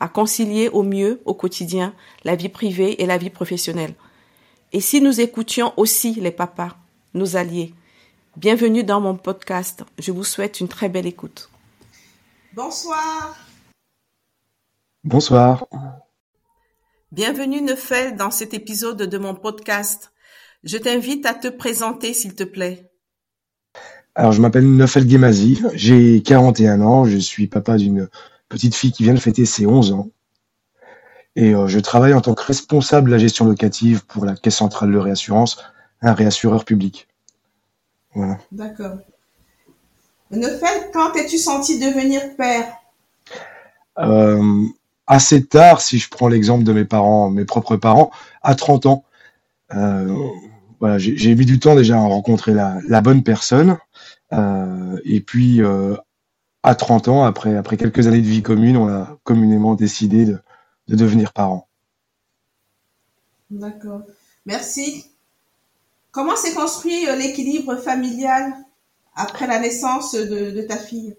à concilier au mieux au quotidien la vie privée et la vie professionnelle. Et si nous écoutions aussi les papas, nos alliés, bienvenue dans mon podcast. Je vous souhaite une très belle écoute. Bonsoir. Bonsoir. Bienvenue Neufel dans cet épisode de mon podcast. Je t'invite à te présenter s'il te plaît. Alors je m'appelle Neufel Gemazi, j'ai 41 ans, je suis papa d'une petite fille qui vient de fêter ses 11 ans. Et euh, je travaille en tant que responsable de la gestion locative pour la Caisse centrale de réassurance, un réassureur public. Voilà. D'accord. Neufel, quand t'es-tu senti devenir père? Euh, assez tard, si je prends l'exemple de mes parents, mes propres parents, à 30 ans. Euh, voilà, j'ai mis du temps déjà à rencontrer la, bonne personne. Euh, et puis, à 30 ans, après, après quelques années de vie commune, on a communément décidé de, devenir parents. D'accord. Merci. Comment s'est construit l'équilibre familial après la naissance de, de ta fille?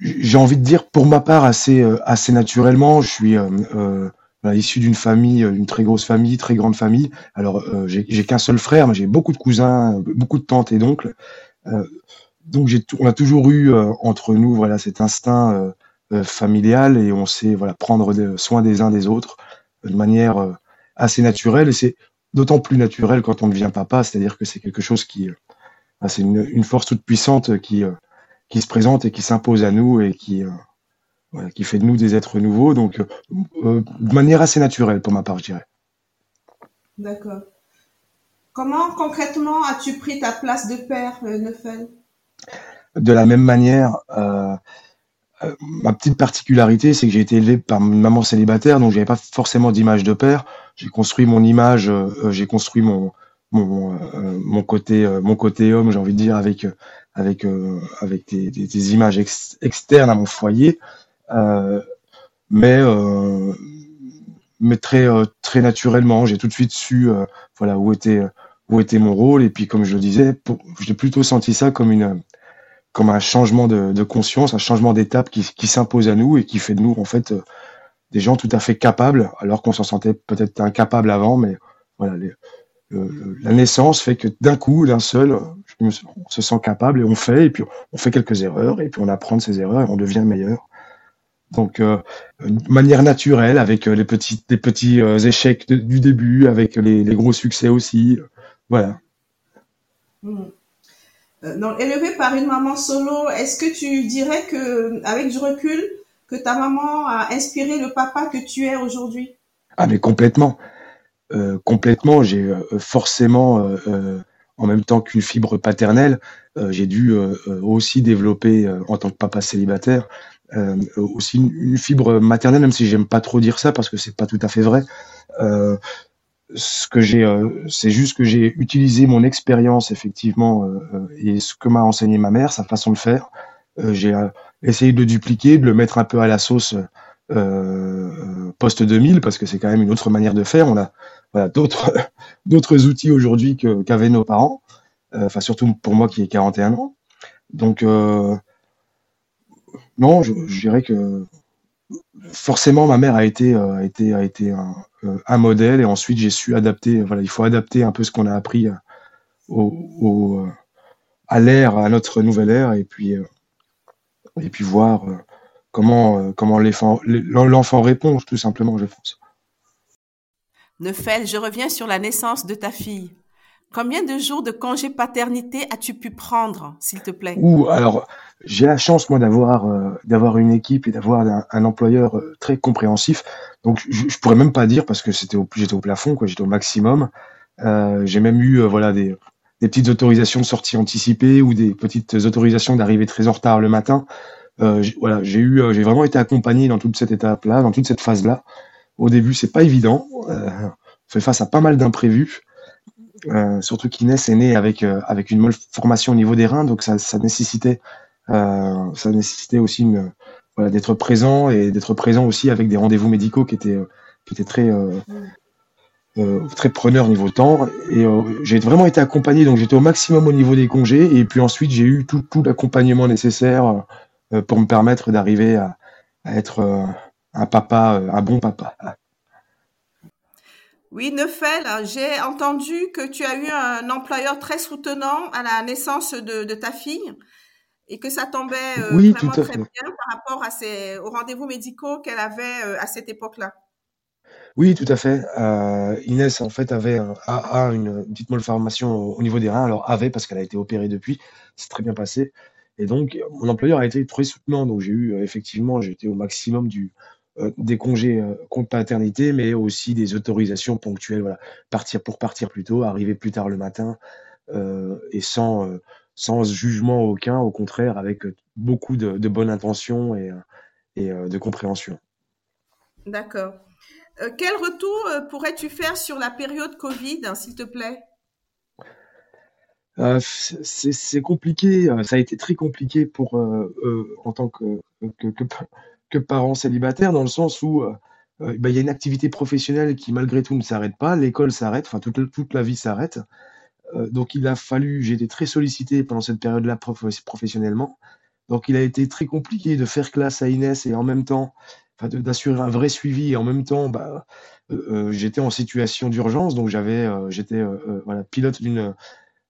J'ai envie de dire pour ma part assez euh, assez naturellement. Je suis euh, euh issu d'une famille, une très grosse famille, très grande famille. Alors euh, j'ai qu'un seul frère, mais j'ai beaucoup de cousins, beaucoup de tantes et d'oncles. Donc on a toujours eu entre nous voilà cet instinct familial et on sait voilà prendre soin des uns des autres de manière assez naturelle et c'est d'autant plus naturel quand on devient papa, c'est-à-dire que c'est quelque chose qui c'est une, force toute puissante qui qui se présente et qui s'impose à nous et qui, euh, qui fait de nous des êtres nouveaux. Donc, euh, euh, de manière assez naturelle pour ma part, je dirais. D'accord. Comment concrètement as-tu pris ta place de père, Neufel? De la même manière, ma petite particularité, c'est que j'ai été élevé par une maman célibataire, donc j'avais pas forcément d'image de père. J'ai construit mon image, j'ai construit mon mon, mon côté mon côté homme, j'ai envie de dire avec avec euh, avec des, des, images externes à mon foyer, euh, mais euh, mais très très naturellement, j'ai tout de suite su voilà où était où était mon rôle et puis comme je le disais, j'ai plutôt senti ça comme une comme un changement de, conscience, un changement d'étape qui, s'impose à nous et qui fait de nous en fait des gens tout à fait capables, alors qu'on s'en sentait peut-être incapable avant, mais voilà, la naissance fait que d'un coup, d'un seul, on se sent capable et on fait, et puis on fait quelques erreurs, et puis on apprend de ces erreurs et on devient meilleur. Donc, euh, de manière naturelle, avec euh, les petits, les petits euh, échecs du début, avec les, gros succès aussi. voilà. Mmh. Donc, élevé par une maman solo, est-ce que tu dirais que, avec du recul, que ta maman a inspiré le papa que tu es aujourd'hui? Ah, mais complètement. complètement. J'ai forcément en même temps qu'une fibre paternelle, euh, j'ai dû euh, euh, aussi développer en tant que papa célibataire aussi une, fibre maternelle, même si j'aime pas trop dire ça parce que c'est pas tout à fait vrai. Ce que j'ai, c'est juste que j'ai utilisé mon expérience effectivement et ce que m'a enseigné ma mère, sa façon de faire. j'ai essayé de dupliquer, de le mettre un peu à la sauce post 2000 parce que c'est quand même une autre manière de faire. On a d'autres outils aujourd'hui qu'avaient nos parents. Euh, enfin, surtout pour moi qui ai 41 ans. Donc, euh, non, je, dirais que forcément ma mère a été euh, a été a été un, modèle et ensuite j'ai su adapter. Voilà, il faut adapter un peu ce qu'on a appris au, à l'ère, à notre nouvelle ère, et puis et puis voir comment comment l'enfant répond tout simplement, je pense. Neufel, je reviens sur la naissance de ta fille. Combien de jours de congé paternité as-tu pu prendre, s'il te plaît? Ou alors, j'ai la chance moi d'avoir euh, d'avoir une équipe et d'avoir un, employeur euh, très compréhensif. Donc, je, je, pourrais même pas dire parce que c'était j'étais au plafond, quoi, j'étais au maximum. Euh, j'ai même eu voilà des, des petites autorisations de sortie anticipée ou des petites autorisations d'arriver très en retard le matin. voilà, j'ai eu, j'ai vraiment été accompagné dans toute cette étape-là, dans toute cette phase-là. Au début, c'est pas évident. on fait face à pas mal d'imprévus. Surtout qu'Inès est née avec, avec une formation au niveau des reins, donc ça, ça nécessitait, ça nécessitait aussi une, voilà, d'être présent et d'être présent aussi avec des rendez-vous médicaux qui étaient, qui étaient très, mm. Euh, très preneur niveau temps et euh, j'ai vraiment été accompagné donc j'étais au maximum au niveau des congés et puis ensuite j'ai eu tout, tout l'accompagnement nécessaire euh, pour me permettre d'arriver à, être un papa un bon papa. Oui, Neufel, j'ai entendu que tu as eu un employeur très soutenant à la naissance de, de ta fille et que ça tombait vraiment très bien par rapport à ses, aux rendez-vous médicaux qu'elle avait à cette époque-là. Oui, tout à fait. Euh, Inès, en fait, avait a, une petite malformation au, niveau des reins. Alors avait parce qu'elle a été opérée depuis. C'est très bien passé. Et donc, mon employeur a été très soutenant. Donc, j'ai eu euh, effectivement, j'étais au maximum du euh, des congés contre paternité, mais aussi des autorisations ponctuelles. Voilà, partir pour partir plus tôt, arriver plus tard le matin, et sans sans jugement aucun. Au contraire, avec beaucoup de, de bonne intention et et de compréhension. D'accord. Euh, quel retour euh, pourrais-tu faire sur la période Covid, hein, s'il te plaît? Euh, c'est compliqué, ça a été très compliqué pour en tant que, que, parent célibataire, dans le sens où bah, il y a une activité professionnelle qui malgré tout ne s'arrête pas, l'école s'arrête, enfin toute, toute, la vie s'arrête. donc il a fallu, j'ai été très sollicité pendant cette période-là professionnellement. Donc il a été très compliqué de faire classe à Inès et en même temps d'assurer un vrai suivi et en même temps, bah, euh, euh, j'étais en situation d'urgence, donc j'avais, euh, j'étais voilà, pilote d'une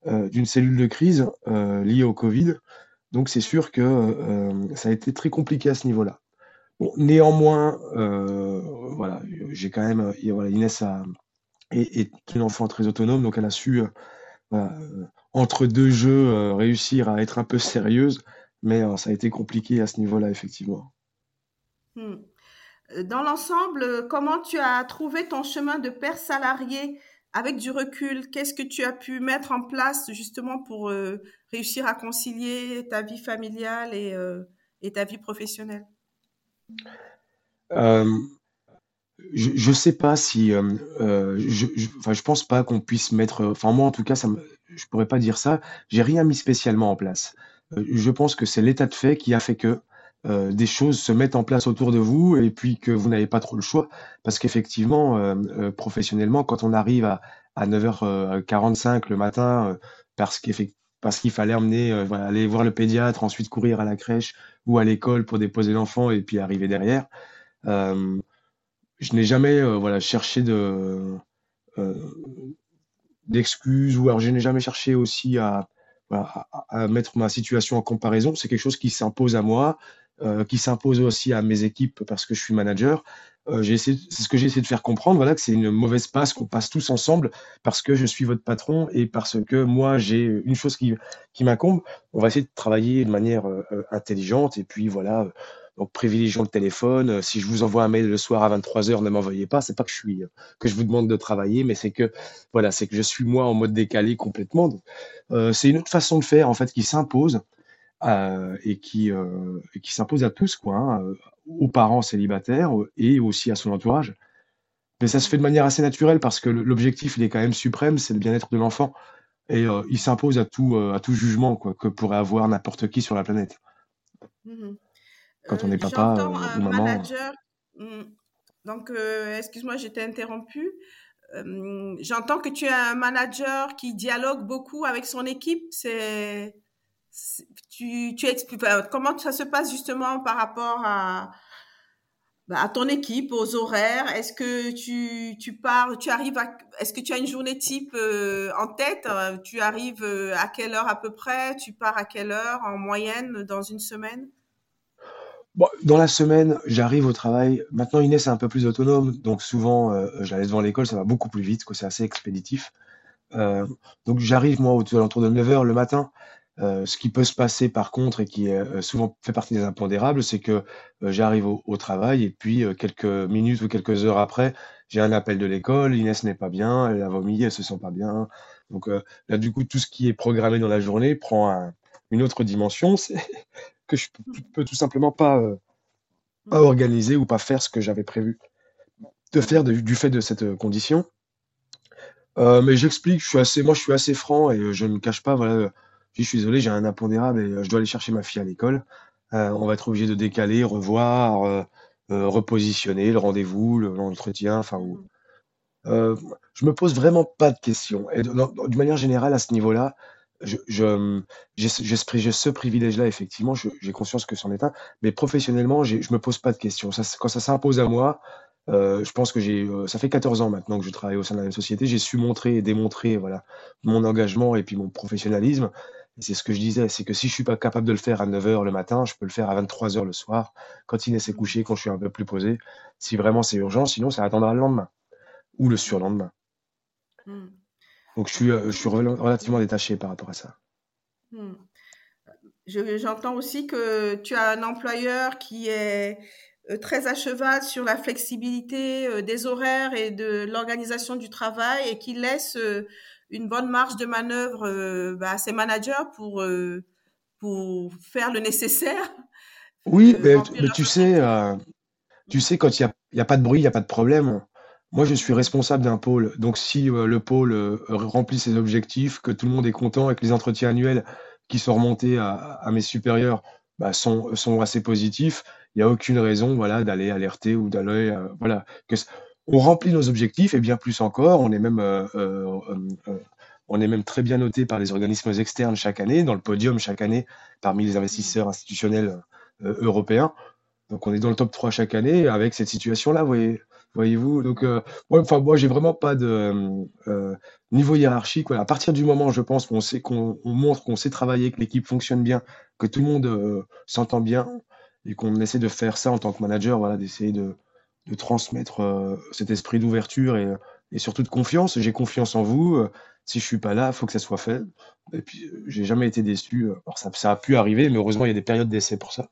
d'une cellule de crise liée au Covid. Donc c'est sûr que ça a été très compliqué à ce niveau-là. Néanmoins, voilà, j'ai quand même, voilà, Inès est, une enfant très autonome, donc elle a su, entre deux jeux, réussir à être un peu sérieuse, mais ça a été compliqué à ce niveau-là, effectivement. Hmm. Euh, dans l'ensemble, euh, comment tu as trouvé ton chemin de père salarié avec du recul? Qu'est-ce que tu as pu mettre en place justement pour euh, réussir à concilier ta vie familiale et, ta vie professionnelle? Je ne sais pas si je, je, pense pas qu'on puisse mettre enfin moi en tout cas ça me, je pourrais pas dire ça j'ai rien mis spécialement en place je pense que c'est l'état de fait qui a fait que euh, des choses se mettent en place autour de vous et puis que vous n'avez pas trop le choix. Parce qu'effectivement, euh, euh, professionnellement, quand on arrive à, à 9h45 le matin, parce parce qu'il fallait emmener, aller voir le pédiatre, ensuite courir à la crèche ou à l'école pour déposer l'enfant et puis arriver derrière. je n'ai jamais voilà, cherché de, d'excuses ou alors je n'ai jamais cherché aussi à, mettre ma situation en comparaison. C'est quelque chose qui s'impose à moi. Euh, qui s'impose aussi à mes équipes parce que je suis manager. Euh, c'est ce que j'ai essayé de faire comprendre, voilà, que c'est une mauvaise passe qu'on passe tous ensemble parce que je suis votre patron et parce que moi j'ai une chose qui, qui m'incombe. On va essayer de travailler de manière euh, intelligente et puis voilà. donc privilégions le téléphone. Si je vous envoie un mail le soir à 23h, ne m'envoyez pas. C'est pas que je suis que je vous demande de travailler, mais c'est que voilà, c'est que je suis moi en mode décalé complètement. c'est une autre façon de faire en fait qui s'impose euh, et qui, euh, qui s'impose à tous, quoi, hein, euh, aux parents célibataires et aussi à son entourage. Mais ça se fait de manière assez naturelle parce que l'objectif, il est quand même suprême, c'est le bien-être de l'enfant. Et il s'impose à tout, à tout jugement quoi, que pourrait avoir n'importe qui sur la planète. Mmh Quand on est papa ou maman. Manager, mmh, donc, excuse-moi, j'étais interrompue. J'entends que tu es un manager qui dialogue beaucoup avec son équipe. C'est tu, expliques comment ça se passe justement par rapport à, bah, ton équipe, aux horaires? Est-ce que tu, pars, tu arrives à, est-ce que tu as une journée type euh, en tête? Tu arrives euh, à quelle heure à peu près? Tu pars à quelle heure en moyenne dans une semaine? Dans la semaine, j'arrive au travail. Maintenant, Inès est un peu plus autonome, donc souvent, euh, j'allais devant l'école, ça va beaucoup plus vite, c'est assez expéditif. donc j'arrive moi autour de 9h le matin. Euh, ce qui peut se passer par contre et qui est euh, souvent fait partie des impondérables, c'est que euh, j'arrive au, travail et puis quelques minutes ou quelques heures après, j'ai un appel de l'école, Inès n'est pas bien, elle a vomi, elle se sent pas bien. Donc là, du coup, tout ce qui est programmé dans la journée prend une autre dimension. que je peux tout simplement pas, pas organiser ou pas faire ce que j'avais prévu de faire du fait de cette condition. mais j'explique, je suis assez, moi je suis assez franc et je ne cache pas, voilà, je suis désolé, j'ai un impondérable et je dois aller chercher ma fille à l'école. on va être obligé de décaler, revoir, repositionner le rendez-vous, l'entretien, enfin, euh, je me pose vraiment pas de questions. Et d'une manière générale, à ce niveau-là, j'ai, ce privilège-là, effectivement, j'ai conscience que c'en est un, mais professionnellement, je me pose pas de questions. Quand ça s'impose à moi, euh, je pense que euh, ça fait 14 ans maintenant que je travaille au sein de la même société, j'ai su montrer et démontrer, voilà, mon engagement et puis mon professionnalisme. Et c'est ce que je disais, c'est que si je suis pas capable de le faire à 9 h le matin, je peux le faire à 23 h le soir, quand Inès est couché, quand je suis un peu plus posé, si vraiment c'est urgent, sinon ça attendra le lendemain ou le surlendemain. Hmm. Donc je suis, euh, je suis relativement détaché par rapport à ça. Hmm. J'entends aussi que tu as un employeur qui est euh, très à cheval sur la flexibilité euh, des horaires et de l'organisation du travail et qui laisse une bonne marge de manœuvre bah, à ses managers pour, pour faire le nécessaire. Oui, mais, tu sais, tu sais, quand il n'y a, a, pas de bruit, il n'y a pas de problème. Moi, je suis responsable d'un pôle. Donc, si euh, le pôle euh, remplit ses objectifs, que tout le monde est content et que les entretiens annuels qui sont remontés à, mes supérieurs bah, sont, sont assez positifs, il n'y a aucune raison voilà, d'aller alerter ou d'aller. Euh, voilà, que on remplit nos objectifs et bien plus encore. On est même, on est même très bien noté par les organismes externes chaque année, dans le podium chaque année parmi les investisseurs institutionnels européens. Donc, on est dans le top 3 chaque année avec cette situation-là. Voyez, Voyez-vous? Donc, euh, enfin, moi, j'ai vraiment pas de euh, euh, niveau hiérarchique. À partir du moment, je pense, qu'on sait qu'on montre qu'on sait travailler, que l'équipe fonctionne bien, que tout le monde s'entend bien, et qu'on essaie de faire ça en tant que manager, voilà, d'essayer de, de transmettre cet esprit d'ouverture et, et surtout de confiance. J'ai confiance en vous. si je suis pas là, il faut que ça soit fait. Et puis, j'ai jamais été déçu. Alors, ça, ça a pu arriver, mais heureusement, il y a des périodes d'essai pour ça.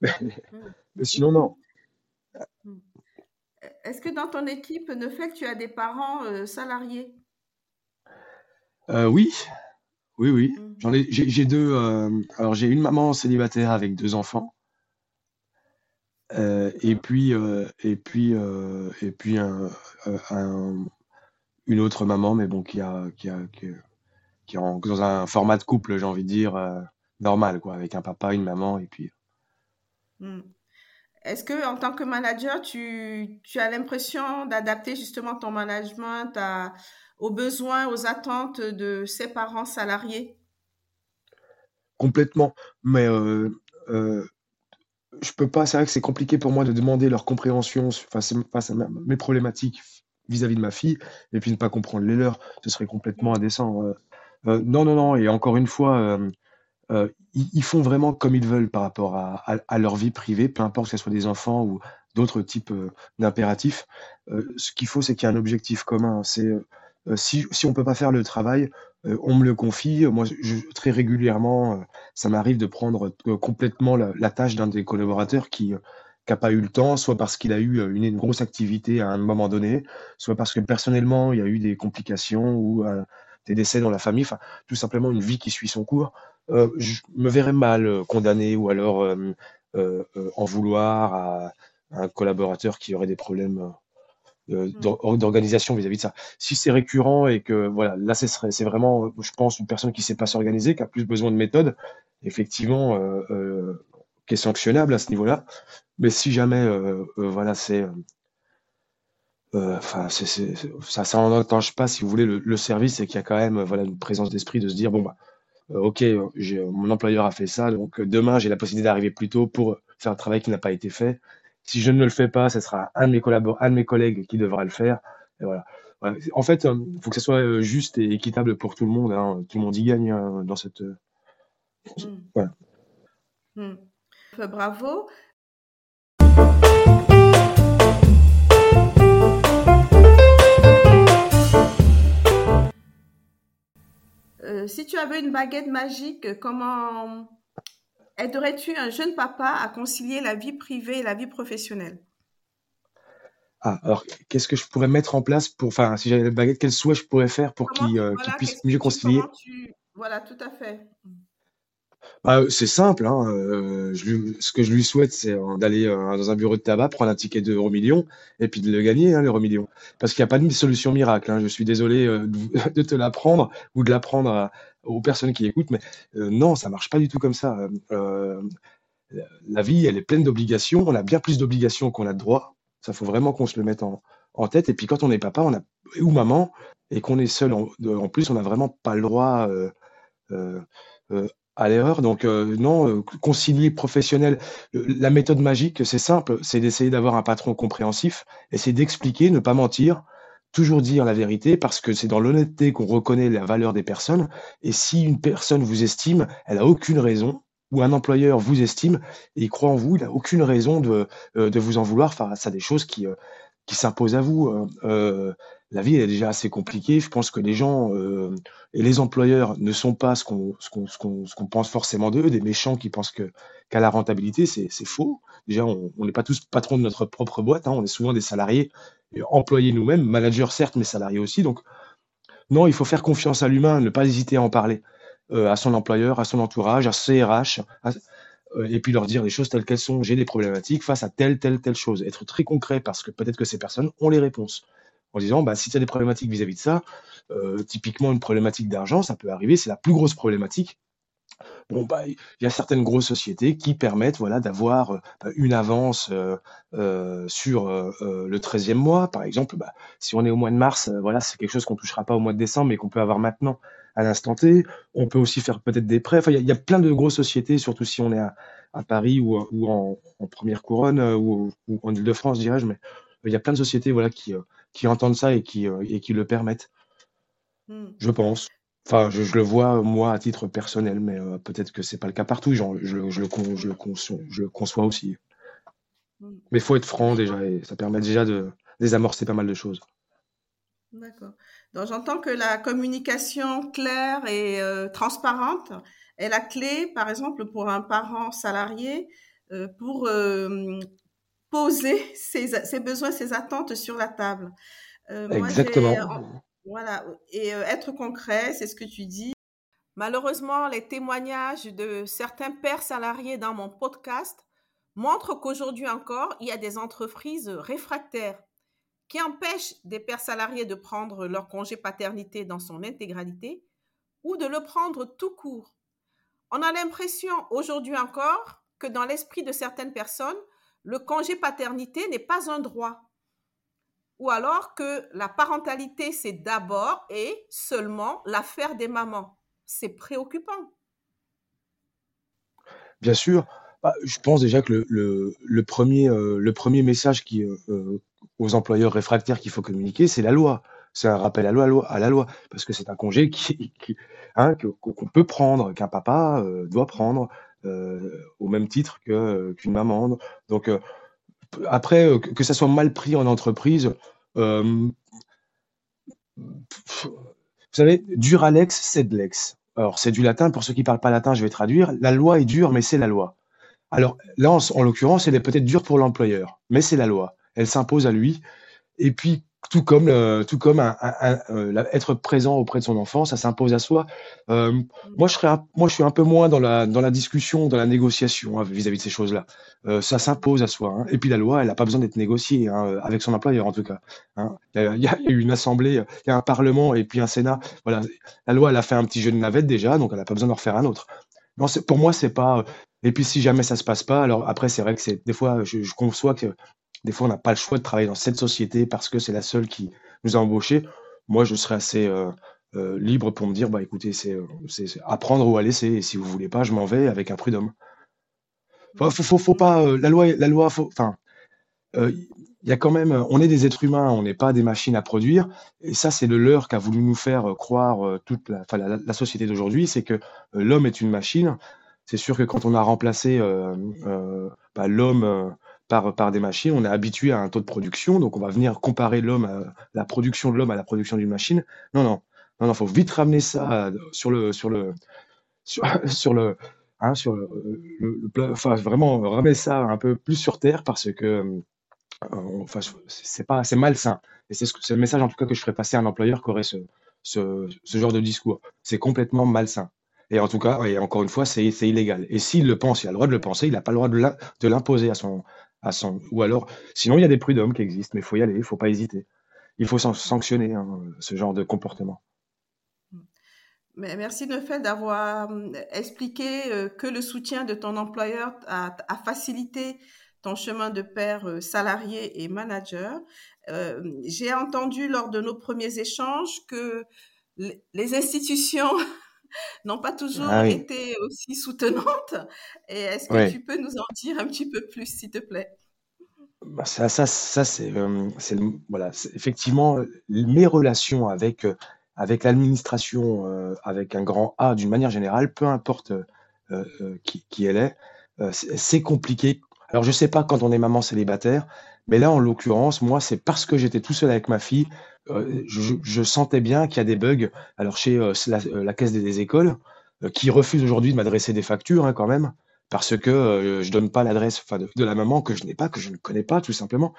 mais sinon, non. Est-ce que dans ton équipe, ne fait que tu as des parents euh, salariés? Euh, Oui, oui, oui. Mmh. J'en ai, j'ai, deux. Euh, alors j'ai une maman célibataire avec deux enfants, et puis et puis et puis un, une autre maman, mais bon qui a qui a qui, est dans un format de couple, j'ai envie de dire normal, quoi, avec un papa, une maman, et puis. Mmh. Est-ce que en tant que manager, tu, as l'impression d'adapter justement ton management aux besoins, aux attentes de ses parents salariés? Complètement. Mais euh, euh, je peux pas. C'est vrai que c'est compliqué pour moi de demander leur compréhension face, à mes problématiques vis-à-vis de ma fille et puis ne pas comprendre les leurs. Ce serait complètement indécent. Euh, euh, non, non, non. Et encore une fois, euh, ils, font vraiment comme ils veulent par rapport à, leur vie privée, peu importe que ce soit des enfants ou d'autres types d'impératifs. Ce qu'il faut, c'est qu'il y ait un objectif commun. C'est si, si on peut pas faire le travail, on me le confie. Moi, très régulièrement, ça m'arrive de prendre complètement la, tâche d'un des collaborateurs qui n'a pas eu le temps, soit parce qu'il a eu une, grosse activité à un moment donné, soit parce que personnellement, il y a eu des complications ou des décès dans la famille, enfin, tout simplement une vie qui suit son cours. Euh, je me verrais mal euh, condamné ou alors euh, en vouloir à, un collaborateur qui aurait des problèmes. D'organisation vis-à-vis de ça. Si c'est récurrent et que voilà, là c'est vraiment, je pense, une personne qui sait pas s'organiser, qui a plus besoin de méthode, effectivement, qui est sanctionnable à ce niveau-là. Mais si jamais, voilà, c'est enfin, ça, ça pas, si vous voulez, le, service, et qu'il y a quand même, voilà, une présence d'esprit de se dire, bon, bah, euh, ok, mon employeur a fait ça, donc euh, demain j'ai la possibilité d'arriver plus tôt pour faire un travail qui n'a pas été fait. Si je ne le fais pas, ce sera un de mes un de mes collègues qui devra le faire. Et voilà. En fait, il euh, faut que ce soit juste et équitable pour tout le monde. Hein. Tout le monde y gagne hein, dans cette. Mmh. Voilà. Mmh. Bravo. Euh, si tu avais une baguette magique, comment aiderais-tu un jeune papa à concilier la vie privée et la vie professionnelle? Ah, alors qu'est-ce que je pourrais mettre en place pour, enfin, si j'avais la baguette, quel souhait je pourrais faire pour qu'il euh, puisse mieux concilier? Voilà, tout à fait. Bah, c'est simple, hein, lui ce que je lui souhaite, c'est, heu, d'aller, dans un bureau de tabac, prendre un ticket de €1 et puis de le gagner, hein, l'euro-million. Parce qu'il y a pas de solution miracle, hein. Je suis désolé, de te l'apprendre ou de l'apprendre aux personnes qui écoutent, mais, non, ça marche pas du tout comme ça, la vie, elle est pleine d'obligations. On a bien plus d'obligations qu'on a de droits. Ça, faut vraiment qu'on se le mette en tête et puis quand on est papa, ou maman et qu'on est seul en plus, on a vraiment pas le droit, à l'erreur. Donc, euh, non, euh, concilier professionnel. La méthode magique, c'est simple, c'est d'essayer d'avoir un patron compréhensif, essayer d'expliquer, ne pas mentir, toujours dire la vérité, parce que c'est dans l'honnêteté qu'on reconnaît la valeur des personnes. Et si une personne vous estime, elle a aucune raison, ou un employeur vous estime et il croit en vous, il n'a aucune raison de, euh, de vous en vouloir face à des choses qui, qui s'imposent à vous. Euh, la vie est déjà assez compliquée. Je pense que les gens euh, et les employeurs ne sont pas ce qu'on pense forcément d'eux, des méchants qui pensent qu'à la rentabilité, c'est faux. Déjà, on n'est pas tous patrons de notre propre boîte, hein, on est souvent des salariés, employés nous-mêmes, managers certes, mais salariés aussi. Donc, non, il faut faire confiance à l'humain, ne pas hésiter à en parler euh, à son employeur, à son entourage, à CRH, euh, et puis leur dire les choses telles qu'elles sont. J'ai des problématiques face à telle, telle, telle chose. Être très concret parce que peut-être que ces personnes ont les réponses en disant bah, si tu as des problématiques vis-à-vis de ça, euh, typiquement une problématique d'argent, ça peut arriver, c'est la plus grosse problématique. Bon, bah, il y a certaines grosses sociétés qui permettent voilà, d'avoir euh, bah, une avance euh, sur le 13e mois. Par exemple, bah, si on est au mois de mars, voilà, c'est quelque chose qu'on ne touchera pas au mois de décembre, mais qu'on peut avoir maintenant à l'instant T. On peut aussi faire peut-être des prêts. Enfin, il y, a plein de grosses sociétés, surtout si on est à, Paris ou, en, première couronne ou, ou en Ile-de-France, dirais-je, mais il y a plein de sociétés voilà, qui, qui entendent ça et qui, euh, et qui le permettent. Hmm. Je pense. Enfin, je, le vois, moi, à titre personnel, mais euh, peut-être que c'est pas le cas partout. Genre, je, je, le, je, le conçois, je le conçois aussi. Hmm. Mais il faut être franc déjà, et ça permet déjà de désamorcer pas mal de choses. D'accord. Donc j'entends que la communication claire et euh, transparente est la clé, par exemple, pour un parent salarié, pour poser ses, besoins, ses attentes sur la table. Euh, Exactement. voilà, et euh, être concret, c'est ce que tu dis. Malheureusement, les témoignages de certains pères salariés dans mon podcast montrent qu'aujourd'hui encore, il y a des entreprises réfractaires qui empêchent des pères salariés de prendre leur congé paternité dans son intégralité ou de le prendre tout court. On a l'impression aujourd'hui encore que dans l'esprit de certaines personnes, le congé paternité n'est pas un droit. Ou alors que la parentalité, c'est d'abord et seulement l'affaire des mamans. C'est préoccupant. Bien sûr. Bah, je pense déjà que le, premier, euh, le premier message qui, euh, euh, aux employeurs réfractaires qu'il faut communiquer, c'est la loi. C'est un rappel à, loi, à la loi, parce que c'est un congé qui, hein, qu'on peut prendre, qu'un papa doit prendre. Euh, au même titre que, qu'une maman. Donc, euh, après, que ça soit mal pris en entreprise, vous savez, dur Alex, c'est de l'ex. Alors, c'est du latin. Pour ceux qui ne parlent pas latin, je vais traduire. La loi est dure, mais c'est la loi. Alors, là, en, l'occurrence, elle est peut-être dure pour l'employeur, mais c'est la loi. Elle s'impose à lui. Et puis, tout comme, euh, tout comme euh, être présent auprès de son enfant, ça s'impose à soi. Euh, moi, je suis un peu moins dans la, dans la discussion, dans la négociation hein, vis-à-vis de ces choses-là. ça s'impose à soi. Hein. Et puis la loi, elle n'a pas besoin d'être négociée hein, avec son employeur, en tout cas. Il, y a, une assemblée, il y a un parlement et puis un sénat. Voilà, la loi, elle a fait un petit jeu de navette déjà, donc elle n'a pas besoin d'en refaire un autre. Non, pour moi, c'est pas. Et puis si jamais ça se passe pas, alors après, c'est vrai que c'est des fois, je conçois que des fois, on n'a pas le choix de travailler dans cette société parce que c'est la seule qui nous a embauchés. Moi, je serais assez euh, euh, libre pour me dire, bah écoutez, c'est euh, apprendre ou à laisser. Et si vous voulez pas, je m'en vais avec un prud'homme. Faut, faut, faut, pas la loi, la loi, enfin, il y a quand même, on est des êtres humains, on n'est pas des machines à produire. Et ça, c'est le leurre qu'a voulu nous faire croire toute la, la, société d'aujourd'hui, c'est que l'homme est une machine. C'est sûr que quand on a remplacé bah, l'homme par, des machines. On est habitué à un taux de production, donc on va venir comparer l'homme la production de l'homme à la production d'une machine. Non, non, non, non, faut vite ramener ça sur le, sur le, sur, le, hein, sur le, le, enfin vraiment ramener ça un peu plus sur terre parce que, euh, enfin, c'est pas, c'est malsain. Et c'est ce, le message en tout cas que je ferais passer à un employeur qui aurait ce, ce, ce genre de discours. C'est complètement malsain. Et en tout cas, et encore une fois, c'est illégal. Et s'il le pense, il a le droit de le penser, il n'a pas le droit de l'imposer à son, Ou alors, sinon, il y a des prud'hommes qui existent, mais il faut y aller, il ne faut pas hésiter. Il faut sanctionner hein, ce genre de comportement. Merci fait d'avoir hum, expliqué euh, que le soutien de ton employeur a, facilité ton chemin de père euh, salarié et manager. Euh, j'ai entendu lors de nos premiers échanges que les institutions n'ont pas toujours ah été aussi soutenantes. Et est-ce que tu peux nous en dire un petit peu plus, s'il te plaît? Bah, ça, ça, ça c'est, voilà, effectivement mes relations avec avec l'administration, euh, avec un grand A d'une manière générale, peu importe euh, euh, qui, qui, elle est, c'est compliqué. Alors je sais pas quand on est maman célibataire, mais là en l'occurrence, moi c'est parce que j'étais tout seul avec ma fille, je, je, sentais bien qu'il y a des bugs. Alors chez la, la, caisse des, écoles, qui refuse aujourd'hui de m'adresser des factures hein, quand même, parce que je donne pas l'adresse de, de, la maman que je n'ai pas, que je ne connais pas tout simplement,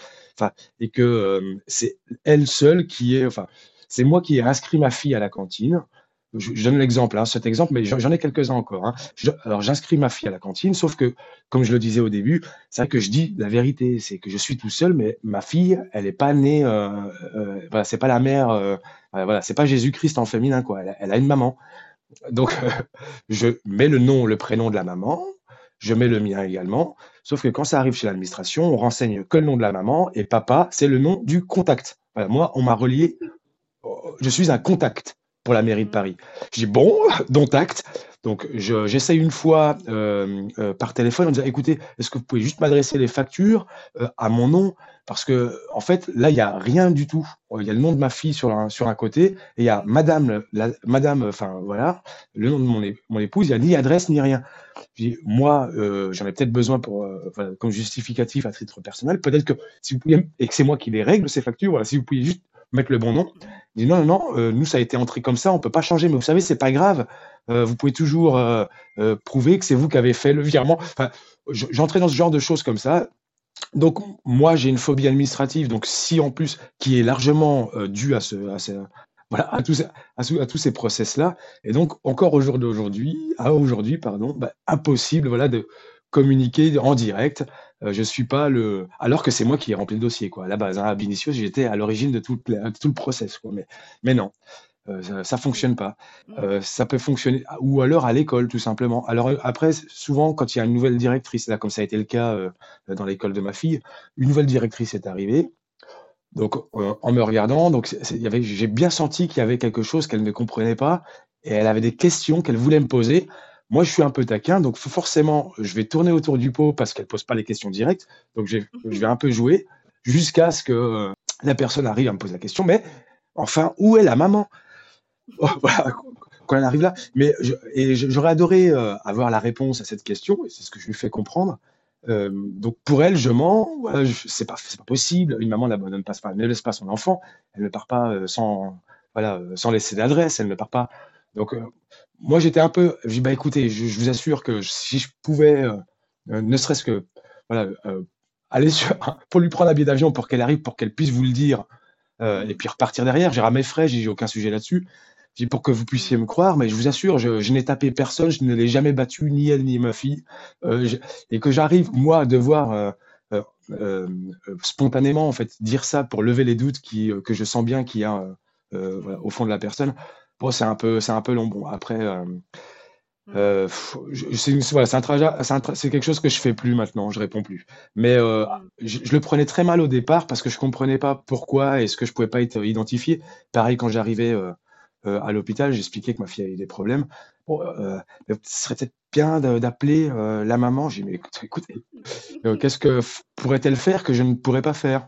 et que c'est elle seule qui est, enfin c'est moi qui ai inscrit ma fille à la cantine. Je, donne l'exemple, hein, cet exemple, mais j'en ai quelques-uns encore. Hein. alors j'inscris ma fille à la cantine, sauf que, comme je le disais au début, c'est vrai que je dis la vérité, c'est que je suis tout seul, mais ma fille, elle n'est pas née, euh, euh, c'est pas la mère, euh, voilà, c'est pas Jésus-Christ en féminin, quoi. Elle, a une maman. Donc je mets le nom, le prénom de la maman, je mets le mien également. Sauf que quand ça arrive chez l'administration, on renseigne que le nom de la maman et papa, c'est le nom du contact. moi, on m'a relié je suis un contact pour la mairie de Paris. Je dis bon, dont acte. Donc j'essaye une fois euh, euh, par téléphone en disant écoutez, est-ce que vous pouvez juste m'adresser les factures euh, à mon nom? Parce que en fait là il n'y a rien du tout. Il y a le nom de ma fille sur un, sur un côté et il y a Madame, la, Madame, enfin voilà, le nom de mon, mon épouse. Il n'y a ni adresse ni rien. Je dis, moi j'en ai peut-être besoin pour comme justificatif à titre personnel. Peut-être que si vous pouviez et que c'est moi qui les règle ces factures. Voilà, si vous pouviez juste mettre le bon nom. Il dit non, non, non, euh, nous ça a été entré comme ça, on peut pas changer, mais vous savez, c'est pas grave. Euh, vous pouvez toujours euh, prouver que c'est vous qui avez fait le virement. J'entrais dans ce genre de choses comme ça. Donc moi j'ai une phobie administrative, donc si en plus qui est largement due à ce, à voilà, à tous, à, tous ces process-là. Et donc, encore au jour d'aujourd'hui, à aujourd'hui, pardon, bah, impossible voilà, de communiquer en direct euh, je suis pas le. Alors que c'est moi qui ai rempli le dossier, quoi. À la base, hein, à j'étais à l'origine de tout, le, tout le process, quoi. Mais, mais non. Euh, ça, ça, fonctionne pas. Mmh. Euh, ça peut fonctionner, ou alors à l'école, tout simplement. Alors après, souvent, quand il y a une nouvelle directrice, là, comme ça a été le cas dans l'école de ma fille, une nouvelle directrice est arrivée. Donc, en me regardant, donc j'ai bien senti qu'il y avait quelque chose qu'elle ne comprenait pas, et elle avait des questions qu'elle voulait me poser. Moi, je suis un peu taquin, donc forcément, je vais tourner autour du pot parce qu'elle pose pas les questions directes. Donc, je vais un peu jouer jusqu'à ce que euh, la personne arrive à me poser la question. Mais enfin, où est la maman? Oh, Voilà, quand elle arrive là. Mais et j'aurais adoré euh, avoir la réponse à cette question, et c'est ce que je lui fais comprendre. Euh, donc pour elle, je mens. c'est pas, c'est pas possible. Une maman n'abandonne pas, ne laisse pas son enfant. Elle ne part pas sans, voilà, sans laisser d'adresse. Elle ne part pas. Donc moi, j'étais un peu. Je dis, bah écoutez, je, vous assure que si je pouvais, euh, euh, ne serait-ce que, voilà, euh, aller sur, pour lui prendre un billet d'avion pour qu'elle arrive, pour qu'elle puisse vous le dire, et puis repartir derrière, j'ai mes frais, j'ai aucun sujet là-dessus. J'ai pour que vous puissiez me croire, mais je vous assure, je, je n'ai tapé personne, je ne l'ai jamais battu, ni elle ni ma fille, et que j'arrive moi à devoir spontanément en fait dire ça pour lever les doutes qui, que je sens bien qu'il y a au fond de la personne. Bon, c'est un peu, c'est un peu long. Bon, après, euh, mmh. euh, c'est voilà, c'est quelque chose que je fais plus maintenant. Je réponds plus. Mais euh, mmh. je, le prenais très mal au départ parce que je comprenais pas pourquoi et ce que je pouvais pas être identifié. Pareil quand j'arrivais à l'hôpital, j'expliquais que ma fille avait des problèmes. Bon, ce serait peut-être bien d'appeler la maman. J'ai dit, mais écoutez, qu'est-ce que pourrait-elle faire que je ne pourrais pas faire?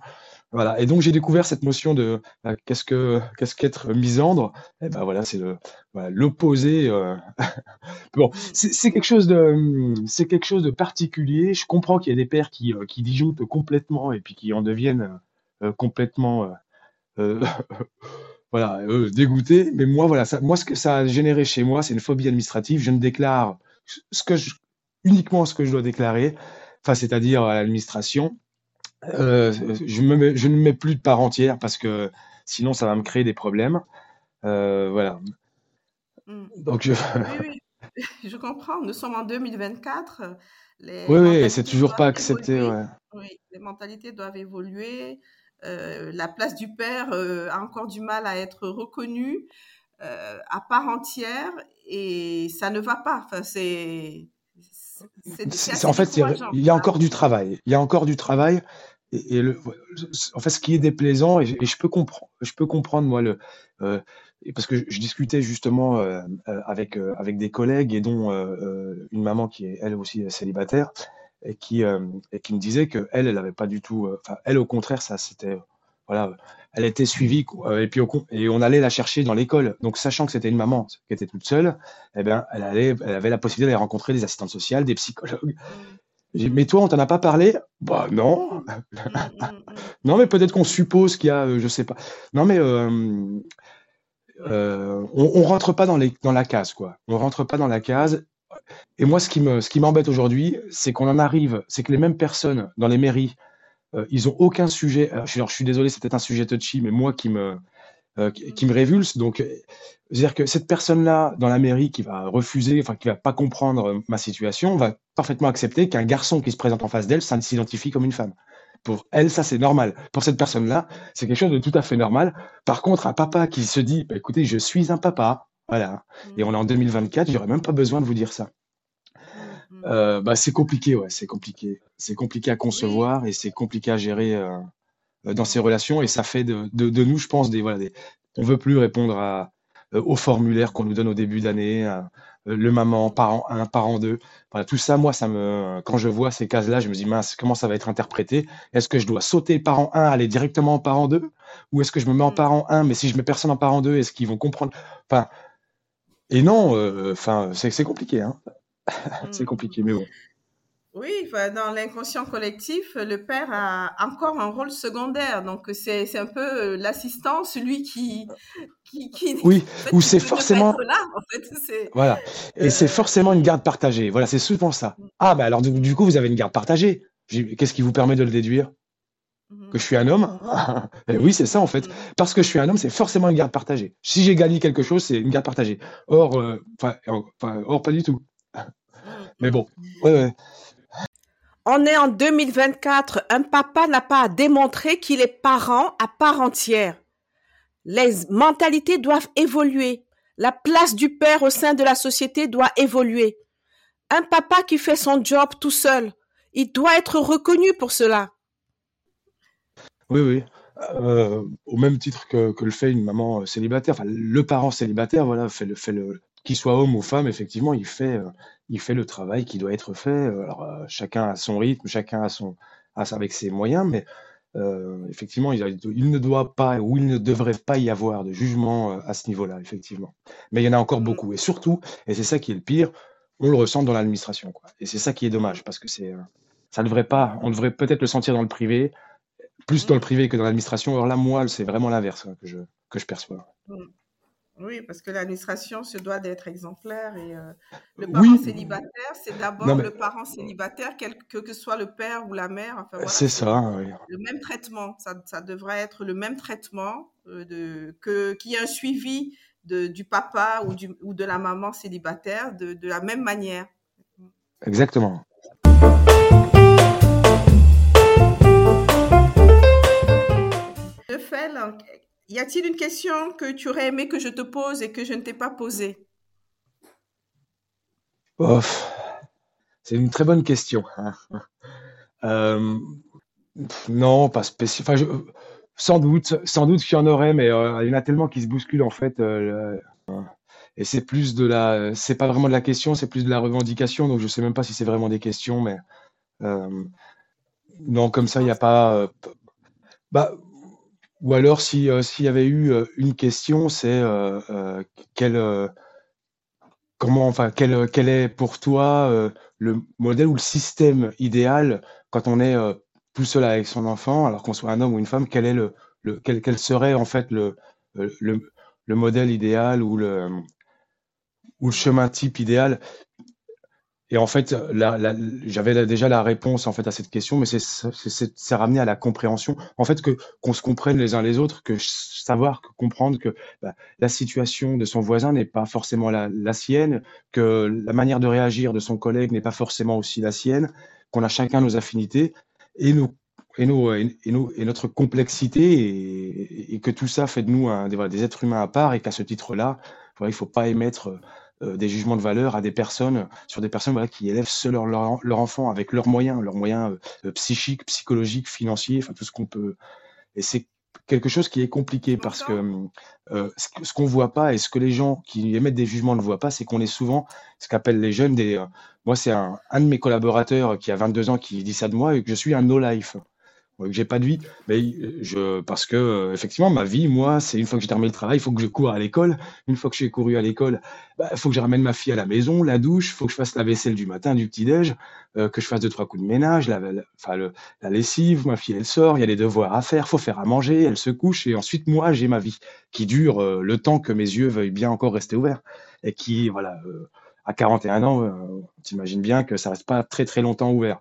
Voilà. Et donc j'ai découvert cette notion de bah, qu'est-ce que qu'est-ce qu'être misandre? Et eh ben voilà, c'est le l'opposé. Euh, bon, c'est quelque chose de c'est quelque chose de particulier. Je comprends qu'il y a des pères qui euh, qui disjonctent complètement et puis qui en deviennent euh, complètement voilà dégoûtés. Mais moi voilà, ça, moi ce que ça a généré chez moi, c'est une phobie administrative. Je ne déclare uniquement ce que je dois déclarer, enfin c'est-à-dire à l'administration euh, je, me je ne mets plus de part entière parce que sinon ça va me créer des problèmes. Euh, voilà. Mmh. Donc je... oui, oui. je comprends. Nous sommes en 2024. Les oui, oui, c'est toujours pas accepté. Ouais. Oui, les mentalités doivent évoluer. Euh, la place du père a encore du mal à être reconnue à part entière et ça ne va pas. Enfin, c'est. En fait, il y a encore du travail. Il y a encore du travail. Et, en fait, ce qui est déplaisant, et, je peux comprendre, je peux comprendre moi le, euh, parce que je, discutais justement euh, euh, avec avec des collègues et dont une maman qui est elle aussi célibataire et qui et qui me disait que elle, elle avait pas du tout, elle au contraire, ça c'était voilà, elle était suivie et puis et on allait la chercher dans l'école. Donc sachant que c'était une maman qui était toute seule, eh bien elle allait, elle avait la possibilité d'aller rencontrer des assistantes sociales, des psychologues. Mais toi, on t'en a pas parlé? Bah non. non, mais peut-être qu'on suppose qu'il y a, euh, je sais pas. Non, mais euh, euh, on, on rentre pas dans, les, dans la case, quoi. On rentre pas dans la case. Et moi, ce qui me, ce qui m'embête aujourd'hui, c'est qu'on en arrive, c'est que les mêmes personnes dans les mairies, ils ont aucun sujet. je, suis, je suis désolé, c'est peut-être un sujet touchy, mais moi qui me, qui, me révulse. Donc, c'est-à-dire que cette personne-là dans la mairie qui va refuser, enfin qui va pas comprendre ma situation, va parfaitement accepter qu'un garçon qui se présente en face d'elle s'identifie comme une femme. Pour elle, ça c'est normal. Pour cette personne-là, c'est quelque chose de tout à fait normal. Par contre, un papa qui se dit, bah, écoutez, je suis un papa, voilà, et on est en 2024, j'aurais même pas besoin de vous dire ça. Euh, bah, c'est compliqué, ouais, c'est compliqué. C'est compliqué à concevoir et c'est compliqué à gérer euh, dans ces relations. Et ça fait de, de, de, nous, je pense, des voilà, des, on veut plus répondre à, euh, au formulaire qu'on nous donne au début d'année, euh, le maman, parent 1, parent 2. Voilà, tout ça, moi, ça me, quand je vois ces cases-là, je me dis, mince, comment ça va être interprété? Est-ce que je dois sauter parent 1, aller directement en parent 2 Ou est-ce que je me mets en mm. parent 1, mais si je mets personne en parent 2, est-ce qu'ils vont comprendre? Enfin, et non, euh, enfin, c'est compliqué, hein. c'est mm. compliqué, mais bon. Oui, dans l'inconscient collectif, le père a encore un rôle secondaire. Donc, c'est un peu euh, l'assistant, celui qui. qui, qui oui, ou c'est forcément. Là, en fait, voilà. Et c'est euh, forcément une garde partagée. Voilà, c'est souvent ça. Mm. Ah, bah alors, du, coup, vous avez une garde partagée. Qu'est-ce qui vous permet de le déduire? Mm-hmm. Que je suis un homme? Eh Oui, c'est ça, en fait. Mm. Parce que je suis un homme, c'est forcément une garde partagée. Si j'ai gagné quelque chose, c'est une garde partagée. Or, euh, enfin, or, pas du tout. Mm. Mais bon, ouais, ouais. On est en 2024, un papa n'a pas à démontrer qu'il est parent à part entière. Les mentalités doivent évoluer. La place du père au sein de la société doit évoluer. Un papa qui fait son job tout seul, il doit être reconnu pour cela. Oui, oui. Euh, au même titre que, le fait une maman célibataire, enfin le parent célibataire, voilà, fait le, fait le, qu'il soit homme ou femme, effectivement, il fait, euh, il fait le travail qui doit être fait. Alors, euh, chacun a son rythme, chacun a son, avec ses moyens, mais euh, effectivement, il, ne doit pas ou il ne devrait pas y avoir de jugement à ce niveau-là, effectivement. Mais il y en a encore beaucoup, et surtout, et c'est ça qui est le pire, on le ressent dans l'administration, Et c'est ça qui est dommage, parce que c'est, ça devrait pas, on devrait peut-être le sentir dans le privé, plus dans le privé que dans l'administration. Alors là, moi, c'est vraiment l'inverse hein, que je, que je perçois. Oui, parce que l'administration se doit d'être exemplaire et euh, le parent célibataire, c'est d'abord le parent célibataire, quel que, soit le père ou la mère. Enfin, c'est ça. Oui. Le même traitement, ça, ça, devrait être le même traitement euh, de que qu'il y ait un suivi de, du papa ou, du, ou de la maman célibataire de, de la même manière. Exactement. Fait, y a-t-il une question que tu aurais aimé que je te pose et que je ne t'ai pas posée? C'est une très bonne question. Euh, non, pas spécial. sans doute, sans doute qu'il y en aurait, mais euh, il y en a tellement qui se bousculent en fait. Euh, et c'est plus de la, c'est pas vraiment de la question, c'est plus de la revendication. Donc je sais même pas si c'est vraiment des questions, mais non, comme ça, il n'y a pas. bah, ou alors, si, euh, s'il y avait eu euh, une question, c'est euh, quel, comment, enfin, quel, est pour toi le modèle ou le système idéal quand on est tout seul avec son enfant, alors qu'on soit un homme ou une femme, quel est le, le serait en fait le, le, le modèle idéal ou le, ou le chemin type idéal? Et en fait, j'avais déjà la réponse en fait à cette question, mais c'est ramené à la compréhension. En fait, que qu'on se comprenne les uns les autres, que savoir, que comprendre que bah, la situation de son voisin n'est pas forcément la, la, sienne, que la manière de réagir de son collègue n'est pas forcément aussi la sienne, qu'on a chacun nos affinités et nos et, nos, et, notre complexité et, et, que tout ça fait de nous des, voilà, des êtres humains à part et qu'à ce titre-là, il faut pas émettre euh, des jugements de valeur à des personnes, sur des personnes voilà, qui élèvent seuls leur, leur, enfant avec leurs moyens, leurs moyens euh, psychiques, psychologiques, financiers, enfin tout ce qu'on peut. Et c'est quelque chose qui est compliqué parce que euh, ce qu'on voit pas et ce que les gens qui émettent des jugements ne voient pas, c'est qu'on est souvent ce qu'appellent les jeunes des. moi, c'est un, un, de mes collaborateurs qui a 22 ans qui dit ça de moi et que je suis un no-life que j'ai pas de vie, mais je parce que euh, effectivement ma vie, moi, c'est une fois que j'ai terminé le travail, il faut que je cours à l'école. Une fois que j'ai couru à l'école, bah, il faut que je ramène ma fille à la maison, la douche, il faut que je fasse la vaisselle du matin, du petit déj, euh, que je fasse deux trois coups de ménage, la, lessive, ma fille elle sort, il y a des devoirs à faire, faut faire à manger, elle se couche et ensuite moi j'ai ma vie qui dure euh, le temps que mes yeux veuillent bien encore rester ouverts et qui voilà à 41 ans, t'imagines bien que ça reste pas très très longtemps ouvert.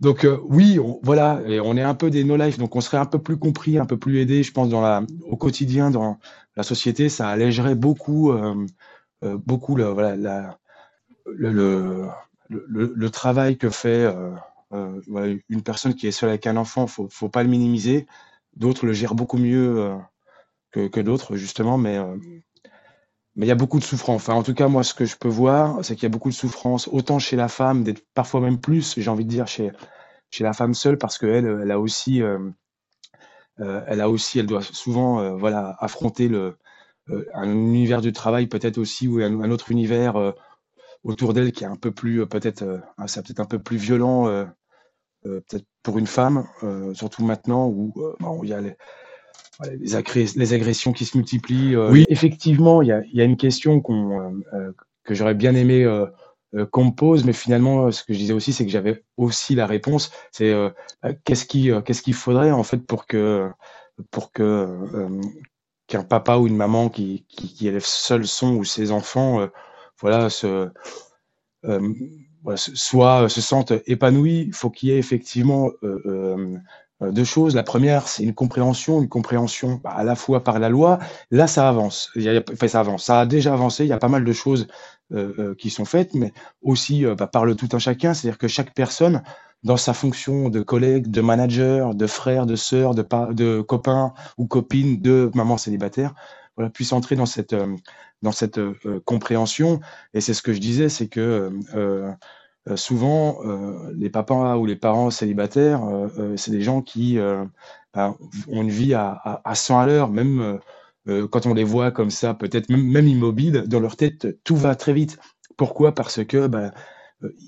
Donc euh, oui, voilà, et on est un peu des no-life, donc on serait un peu plus compris, un peu plus aidé, je pense, dans la, au quotidien, dans la société, ça allégerait beaucoup, euh, euh, beaucoup le, voilà, le, travail que fait une personne qui est seule avec un enfant. Faut, faut pas le minimiser. D'autres le gèrent beaucoup mieux que, que d'autres, justement, mais mais il y a beaucoup de souffrance. Enfin, en tout cas, moi, ce que je peux voir, c'est qu'il y a beaucoup de souffrance, autant chez la femme, parfois même plus, j'ai envie de dire, chez, chez la femme seule, parce qu'elle, elle a aussi, euh, euh, elle a aussi, elle doit souvent, euh, voilà, affronter le, un univers du travail peut-être aussi, ou un, autre univers autour d'elle qui est un peu plus, peut-être, ça peut-être un peu plus violent, peut-être pour une femme, surtout maintenant où bon, il y a les, les, agressions qui se multiplient. Euh, oui, effectivement, il y a, une question euh, euh, que j'aurais bien aimé qu'on me pose, mais finalement, ce que je disais aussi, c'est que j'avais aussi la réponse. C'est qu'est-ce qui, qu'est-ce qu'il faudrait en fait pour que, pour que qu'un papa ou une maman qui, qui, élève seul son ou ses enfants, voilà, se, soit se sentent épanouis. Il faut qu'il y ait effectivement deux choses. La première, c'est une compréhension, une compréhension bah, à la fois par la loi. Là, ça avance. Enfin, ça avance. Ça a déjà avancé. Il y a pas mal de choses euh, euh qui sont faites, mais aussi euh, bah, par le tout un chacun. C'est-à-dire que chaque personne, dans sa fonction de collègue, de manager, de frère, de sœur, de, de copain ou copine, de maman célibataire, voilà, puisse entrer dans cette dans cette compréhension. Et c'est ce que je disais, c'est que euh, souvent, euh, les papas ou les parents célibataires, euh, c'est des gens qui ben, ont une vie à, à, à 100 à l'heure, même quand on les voit comme ça, peut-être même, immobiles, dans leur tête, tout va très vite. Pourquoi? Parce que ben,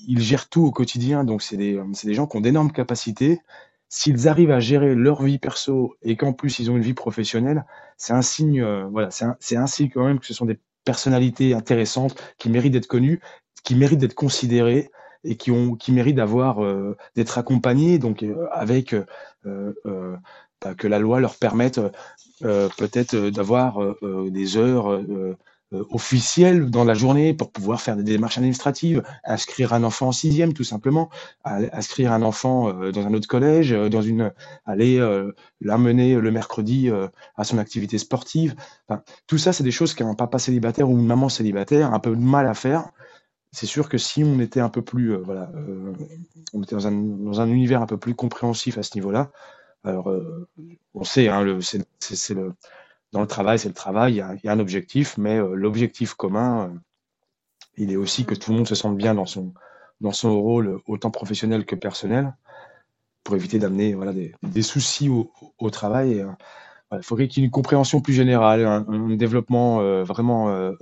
ils gèrent tout au quotidien, donc c'est des, gens qui ont d'énormes capacités. S'ils arrivent à gérer leur vie perso et qu'en plus ils ont une vie professionnelle, c'est un signe, voilà, c'est un signe quand même que ce sont des personnalités intéressantes qui méritent d'être connues, qui méritent d'être considérées et qui ont qui méritent d'avoir euh, d'être accompagnés donc euh, avec euh, bah, que la loi leur permette peut-être d'avoir des heures officielles dans la journée pour pouvoir faire des démarches administratives, inscrire un enfant en sixième tout simplement, inscrire un enfant dans un autre collège, dans une, aller l'amener le mercredi à son activité sportive. Tout ça, c'est des choses qu'un papa célibataire ou une maman célibataire a un peu de mal à faire c'est sûr que si on était un peu plus, euh, voilà, euh, on était dans un, univers un peu plus compréhensif à ce niveau-là. Alors, euh, on sait, hein, le, c'est, le, dans le travail, c'est le travail, il y a, un objectif, mais l'objectif commun, il est aussi que tout le monde se sente bien dans son, dans son rôle, autant professionnel que personnel, pour éviter d'amener voilà, des, soucis au, travail. il faudrait qu'il y ait une compréhension plus générale, un, développement vraiment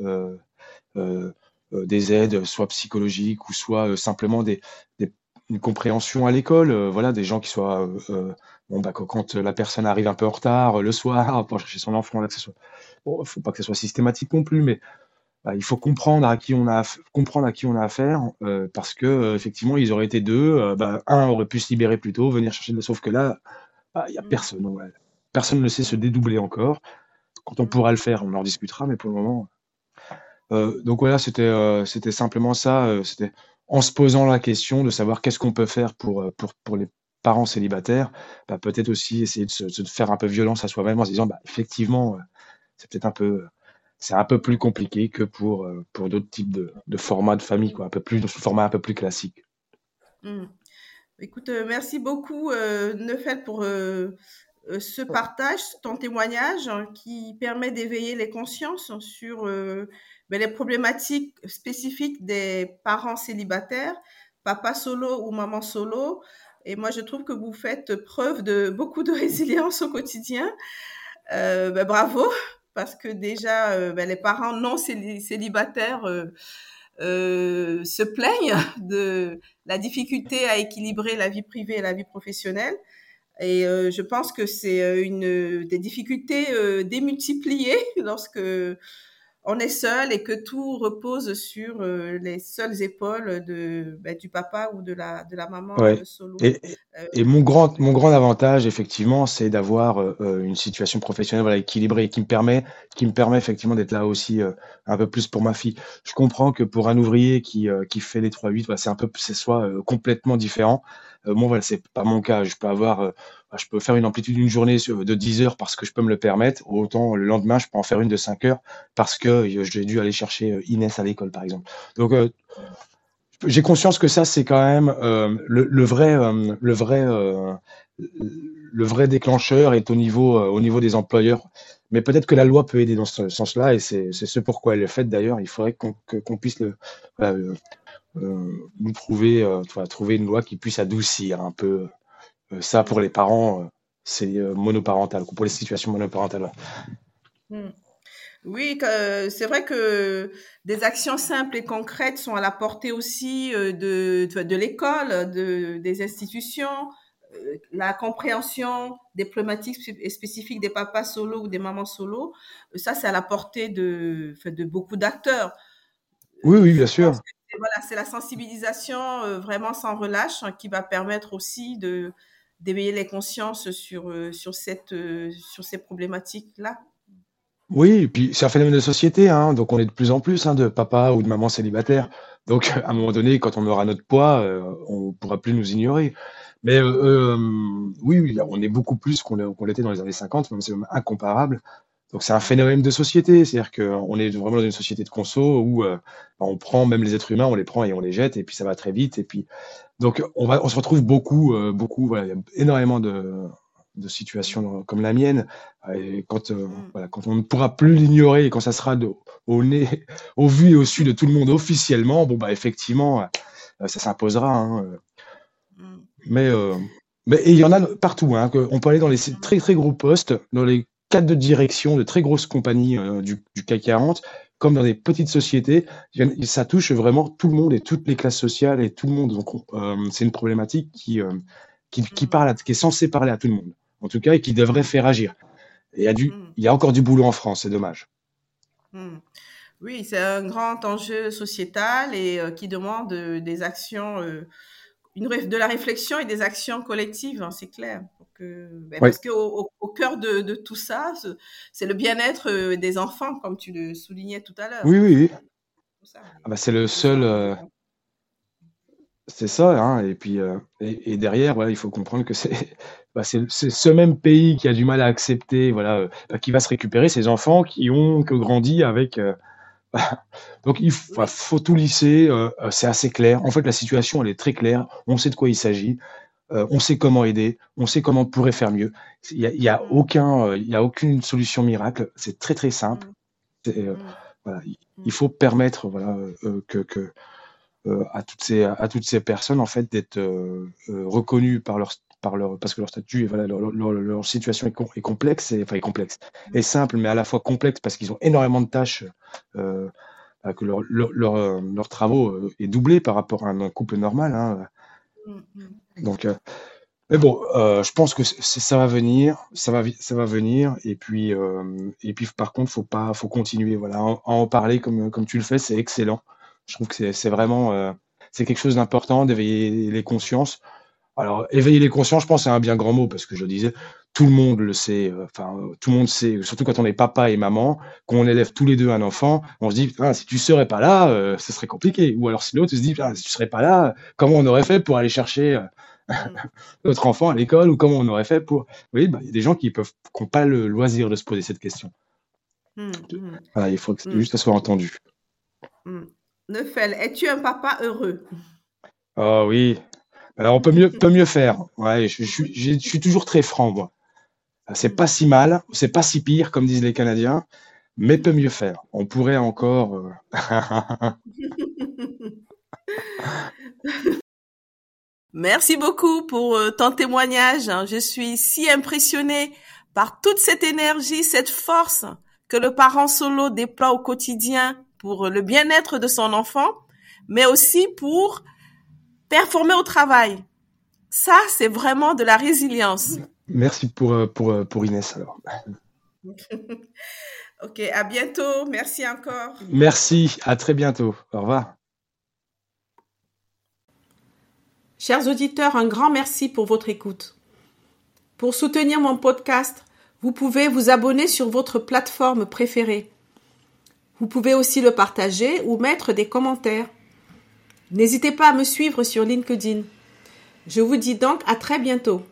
des aides, soit psychologiques ou soit euh, simplement des, des, une compréhension à l'école. Euh, voilà, des gens qui soient bon, bah, quand la personne arrive un peu en retard le soir pour chercher son enfant, là, que ce soit, bon, faut pas que ce soit systématique non plus, mais bah, il faut comprendre à qui on a comprendre à qui on a affaire parce que effectivement ils auraient été deux, bah, un aurait pu se libérer plus tôt, venir chercher, sauf que là, bah, il y a mmh. personne. Ouais. Personne ne sait se dédoubler encore. Quand on pourra le faire, on en discutera, mais pour le moment. Euh, donc voilà, c'était euh, c'était simplement ça. Euh, c'était en se posant la question de savoir qu'est-ce qu'on peut faire pour, les parents célibataires, bah, peut-être aussi essayer de se, faire un peu violence à soi-même en se disant, bah, effectivement, c'est peut-être un peu, c'est un peu plus compliqué que pour, d'autres types de, de, formats de famille, quoi, un peu plus, format un peu plus classique. Mmh. Écoute, merci beaucoup, euh, Neufel, pour ce partage, ton témoignage hein, qui permet d'éveiller les consciences sur euh, ben, les problématiques spécifiques des parents célibataires, papa solo ou maman solo. Et moi, je trouve que vous faites preuve de beaucoup de résilience au quotidien. Euh, ben, bravo, parce que déjà, ben, les parents non célibataires se plaignent de la difficulté à équilibrer la vie privée et la vie professionnelle. Et euh, je pense que c'est euh, une des difficultés euh, démultipliées lorsque on est seul et que tout repose sur les seules épaules de ben, du papa ou de la de la maman solo. Et, et, mon grand mon grand avantage effectivement, c'est d'avoir une situation professionnelle voilà, équilibrée et qui me permet qui me permet effectivement d'être là aussi un peu plus pour ma fille. Je comprends que pour un ouvrier qui qui fait les 3-8, c'est un peu c'est soit complètement différent. Euh, moi, voilà, c'est pas mon cas. Je peux avoir, euh, bah, je peux faire une amplitude d'une journée de 10 heures parce que je peux me le permettre. Autant le lendemain, je peux en faire une de 5 heures parce que euh, j'ai dû aller chercher Inès à l'école, par exemple. Donc, j'ai conscience que ça, c'est quand même le, vrai, le vrai, le vrai déclencheur est au niveau, au niveau des employeurs. Mais peut-être que la loi peut aider dans ce sens-là, et c'est ce pourquoi elle est faite d'ailleurs. Il faudrait qu'on puisse le, nous trouver, euh, trouver une loi qui puisse adoucir un peu euh, ça pour les parents, c'est monoparental, pour les situations monoparentales. Hmm. Oui, c'est vrai que des actions simples et concrètes sont à la portée aussi de, de, l'école, de, des institutions, la compréhension des problématiques spécifiques des papas solo ou des mamans solo. Ça, c'est à la portée de, de beaucoup d'acteurs. Oui, oui, bien sûr voilà, c'est la sensibilisation euh, vraiment sans relâche hein, qui va permettre aussi d'éveiller les consciences sur euh, sur cette euh, sur ces problématiques là. Oui, et puis c'est un phénomène de société, hein, donc on est de plus en plus hein, de papa ou de maman célibataire. Donc à un moment donné, quand on aura notre poids, on pourra plus nous ignorer. Mais oui, oui, on est beaucoup plus qu'on l'était dans les années 50, même c'est incomparable. Donc c'est un phénomène de société, c'est-à-dire qu'on est vraiment dans une société de conso où euh, on prend même les êtres humains, on les prend et on les jette, et puis ça va très vite. Et puis donc on va, on se retrouve beaucoup, euh, beaucoup. Voilà, il y a énormément de, de situations comme la mienne. Et quand, euh, mmh. voilà, quand on ne pourra plus l'ignorer, et quand ça sera de, au nez, au vu et au su de tout le monde officiellement, bon bah effectivement, ça s'imposera. Hein, mmh. Mais mais il y en a partout. Hein, on peut aller dans les très très gros postes, dans les de direction de très grosses compagnies euh, du, CAC 40, comme dans des petites sociétés, ça touche vraiment tout le monde et toutes les classes sociales et tout le monde. Donc, euh, c'est une problématique qui, euh, qui, qui, parle qui est censée parler à tout le monde, en tout cas, et qui devrait faire agir. il, y a du, il y a encore du boulot en France, c'est dommage. Hmm. Oui, c'est un grand enjeu sociétal et qui demande des actions, une, de la réflexion et des actions collectives, hein, c'est clair. Ben, parce qu'au au, cœur de, tout ça, c'est le bien-être euh, des enfants, comme tu le soulignais tout à l'heure. Oui, oui, oui. Ah bah, c'est le seul. Euh, c'est ça, hein, et puis euh, et, derrière, voilà, il faut comprendre que c'est bah, ce même pays qui a du mal à accepter, voilà, bah, qui va se récupérer ces enfants qui ont que grandi avec. donc il faut, faut tout lisser, c'est assez clair. En fait, la situation elle est très claire. On sait de quoi il s'agit. Euh, on sait comment aider, on sait comment on pourrait faire mieux. Il n'y a, y a, mm. aucun, euh, y a aucune solution miracle. C'est très très simple. Mm. Euh, voilà, il faut permettre voilà, que, que à, toutes ces, à toutes ces personnes en fait d'être reconnues par leur, par leur, parce que leur statut et voilà, leur, leur, leur situation est, est, complexe, et, enfin est complexe, est simple, mais à la fois complexe parce qu'ils ont énormément de tâches. Bah, que leur, leur, leur, leur travaux est doublé par rapport à un couple normal. Hein. Mm, mm. Donc, euh, mais bon, euh, je pense que ça va venir, ça va, ça va venir. Et puis, euh, et puis, par contre, faut pas, faut continuer. Voilà, en parler comme, comme tu le fais, c'est excellent. Je trouve que c'est vraiment, c'est quelque chose d'important d'éveiller les consciences. Alors, éveiller les consciences, je pense, c'est un bien grand mot parce que je disais, tout le monde le sait, euh, enfin, tout le monde sait, surtout quand on est papa et maman, quand on élève tous les deux un enfant, on se dit, ah, si tu serais pas là, euh, ce serait compliqué. Ou alors si l'autre se dit, ah, si tu serais pas là, comment on aurait fait pour aller chercher euh, mm. notre enfant à l'école ou comment on aurait fait pour. Oui, bah, il y a des gens qui peuvent, n'ont pas le loisir de se poser cette question. Mm, mm. il faut que juste ça soit entendu. Neufel, es-tu un papa heureux? Oh oui. Alors on peut mieux, peut mieux faire. Ouais, je, je, je suis toujours très franc, moi. C'est pas si mal, c'est pas si pire, comme disent les Canadiens, mais peut mieux faire. On pourrait encore. Euh, Merci beaucoup pour euh, ton témoignage. Je suis si impressionnée par toute cette énergie, cette force que le parent solo déploie au quotidien pour le bien-être de son enfant, mais aussi pour performer au travail. Ça, c'est vraiment de la résilience. Merci pour, euh, pour, euh, pour Inès alors. ok, à bientôt. Merci encore. Merci, à très bientôt. Au revoir. Chers auditeurs, un grand merci pour votre écoute. Pour soutenir mon podcast, vous pouvez vous abonner sur votre plateforme préférée. Vous pouvez aussi le partager ou mettre des commentaires. N'hésitez pas à me suivre sur LinkedIn. Je vous dis donc à très bientôt.